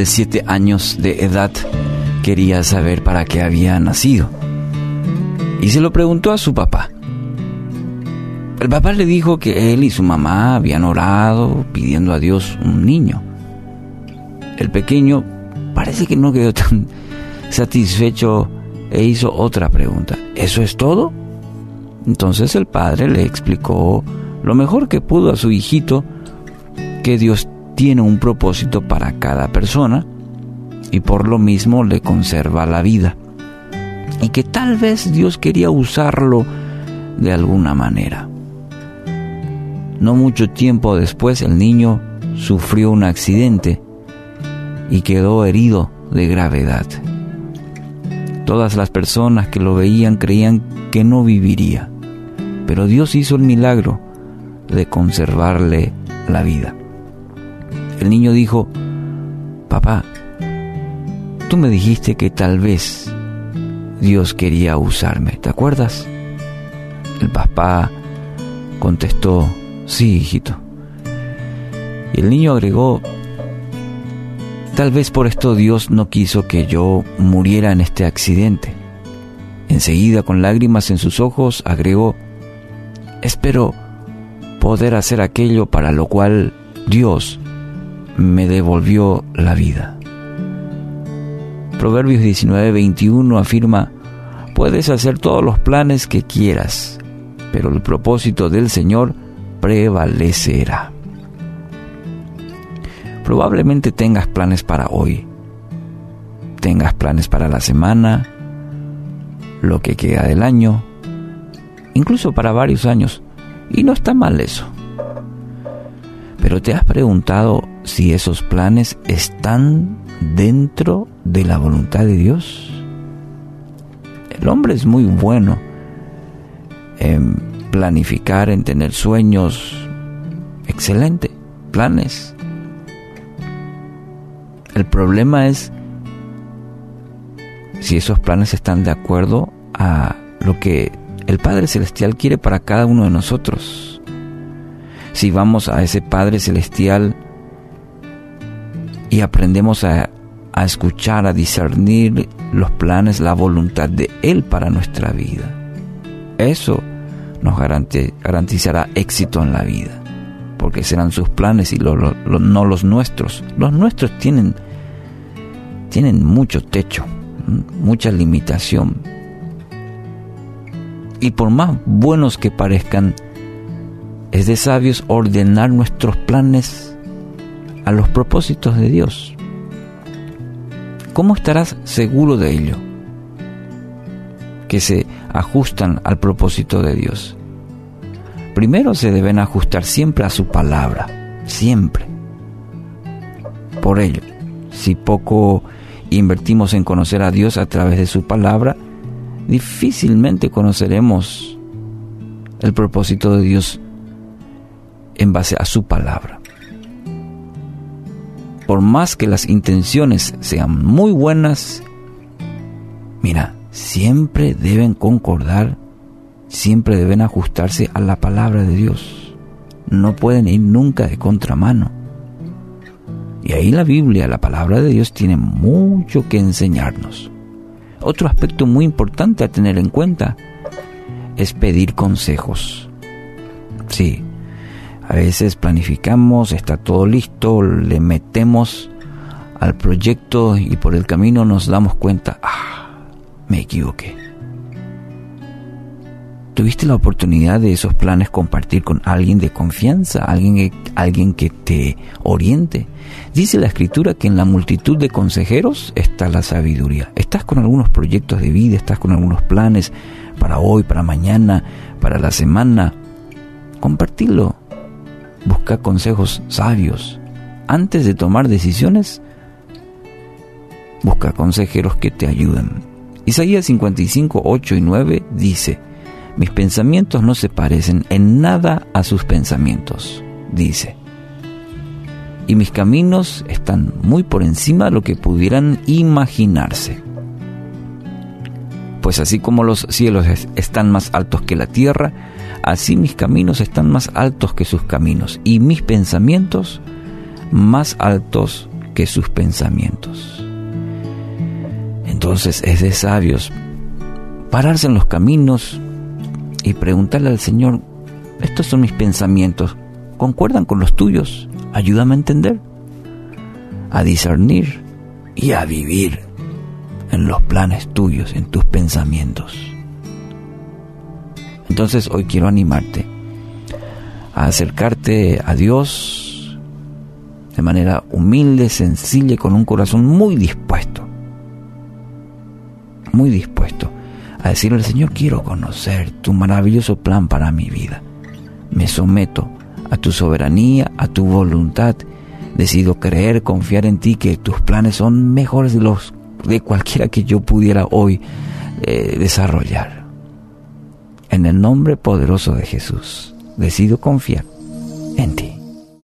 de siete años de edad quería saber para qué había nacido. Y se lo preguntó a su papá. El papá le dijo que él y su mamá habían orado pidiendo a Dios un niño. El pequeño parece que no quedó tan satisfecho e hizo otra pregunta. ¿Eso es todo? Entonces el padre le explicó lo mejor que pudo a su hijito que Dios tiene un propósito para cada persona y por lo mismo le conserva la vida. Y que tal vez Dios quería usarlo de alguna manera. No mucho tiempo después el niño sufrió un accidente y quedó herido de gravedad. Todas las personas que lo veían creían que no viviría, pero Dios hizo el milagro de conservarle la vida. El niño dijo, papá, tú me dijiste que tal vez Dios quería usarme, ¿te acuerdas? El papá contestó, sí, hijito. Y el niño agregó, Tal vez por esto Dios no quiso que yo muriera en este accidente. Enseguida, con lágrimas en sus ojos, agregó, espero poder hacer aquello para lo cual Dios me devolvió la vida. Proverbios 19:21 afirma, puedes hacer todos los planes que quieras, pero el propósito del Señor prevalecerá. Probablemente tengas planes para hoy, tengas planes para la semana, lo que queda del año, incluso para varios años, y no está mal eso. Pero te has preguntado si esos planes están dentro de la voluntad de Dios. El hombre es muy bueno en planificar, en tener sueños, excelente, planes, el problema es si esos planes están de acuerdo a lo que el Padre Celestial quiere para cada uno de nosotros. Si vamos a ese Padre Celestial y aprendemos a, escuchar, a discernir los planes, la voluntad de Él para nuestra vida. Eso nos garantizará éxito en la vida, porque serán sus planes y no los nuestros. Los nuestros tienen tienen mucho techo, mucha limitación. Y por más buenos que parezcan, es de sabios ordenar nuestros planes a los propósitos de Dios. ¿Cómo estarás seguro de ello? Que se ajustan al propósito de Dios. Primero se deben ajustar siempre a su palabra, siempre. Por ello, si poco invertimos en conocer a Dios a través de su palabra, difícilmente conoceremos el propósito de Dios en base a su palabra. Por más que las intenciones sean muy buenas, mira, siempre deben concordar, siempre deben ajustarse a la palabra de Dios. No pueden ir nunca de contramano. Y ahí la Biblia, la palabra de Dios, tiene mucho que enseñarnos. Otro aspecto muy importante a tener en cuenta es pedir consejos. Sí, a veces planificamos, está todo listo, le metemos al proyecto y por el camino nos damos cuenta, ah, me equivoqué. ¿Tuviste la oportunidad de esos planes compartir con alguien de confianza, alguien, alguien que te oriente? Dice la escritura que en la multitud de consejeros está la sabiduría. Estás con algunos proyectos de vida, estás con algunos planes para hoy, para mañana, para la semana. Compartirlo. Busca consejos sabios. Antes de tomar decisiones, busca consejeros que te ayuden. Isaías 55, 8 y 9 dice, mis pensamientos no se parecen en nada a sus pensamientos, dice. Y mis caminos están muy por encima de lo que pudieran imaginarse. Pues así como los cielos están más altos que la tierra, así mis caminos están más altos que sus caminos, y mis pensamientos más altos que sus pensamientos. Entonces es de sabios pararse en los caminos y preguntarle al Señor, estos son mis pensamientos, ¿concuerdan con los tuyos? Ayúdame a entender, a discernir y a vivir en los planes tuyos, en tus pensamientos. Entonces hoy quiero animarte a acercarte a Dios de manera humilde, sencilla y con un corazón muy dispuesto, muy dispuesto a decirle al Señor, quiero conocer tu maravilloso plan para mi vida. Me someto a tu soberanía, a tu voluntad. Decido creer, confiar en ti, que tus planes son mejores de los de cualquiera que yo pudiera hoy eh, desarrollar. En el nombre poderoso de Jesús, decido confiar en ti.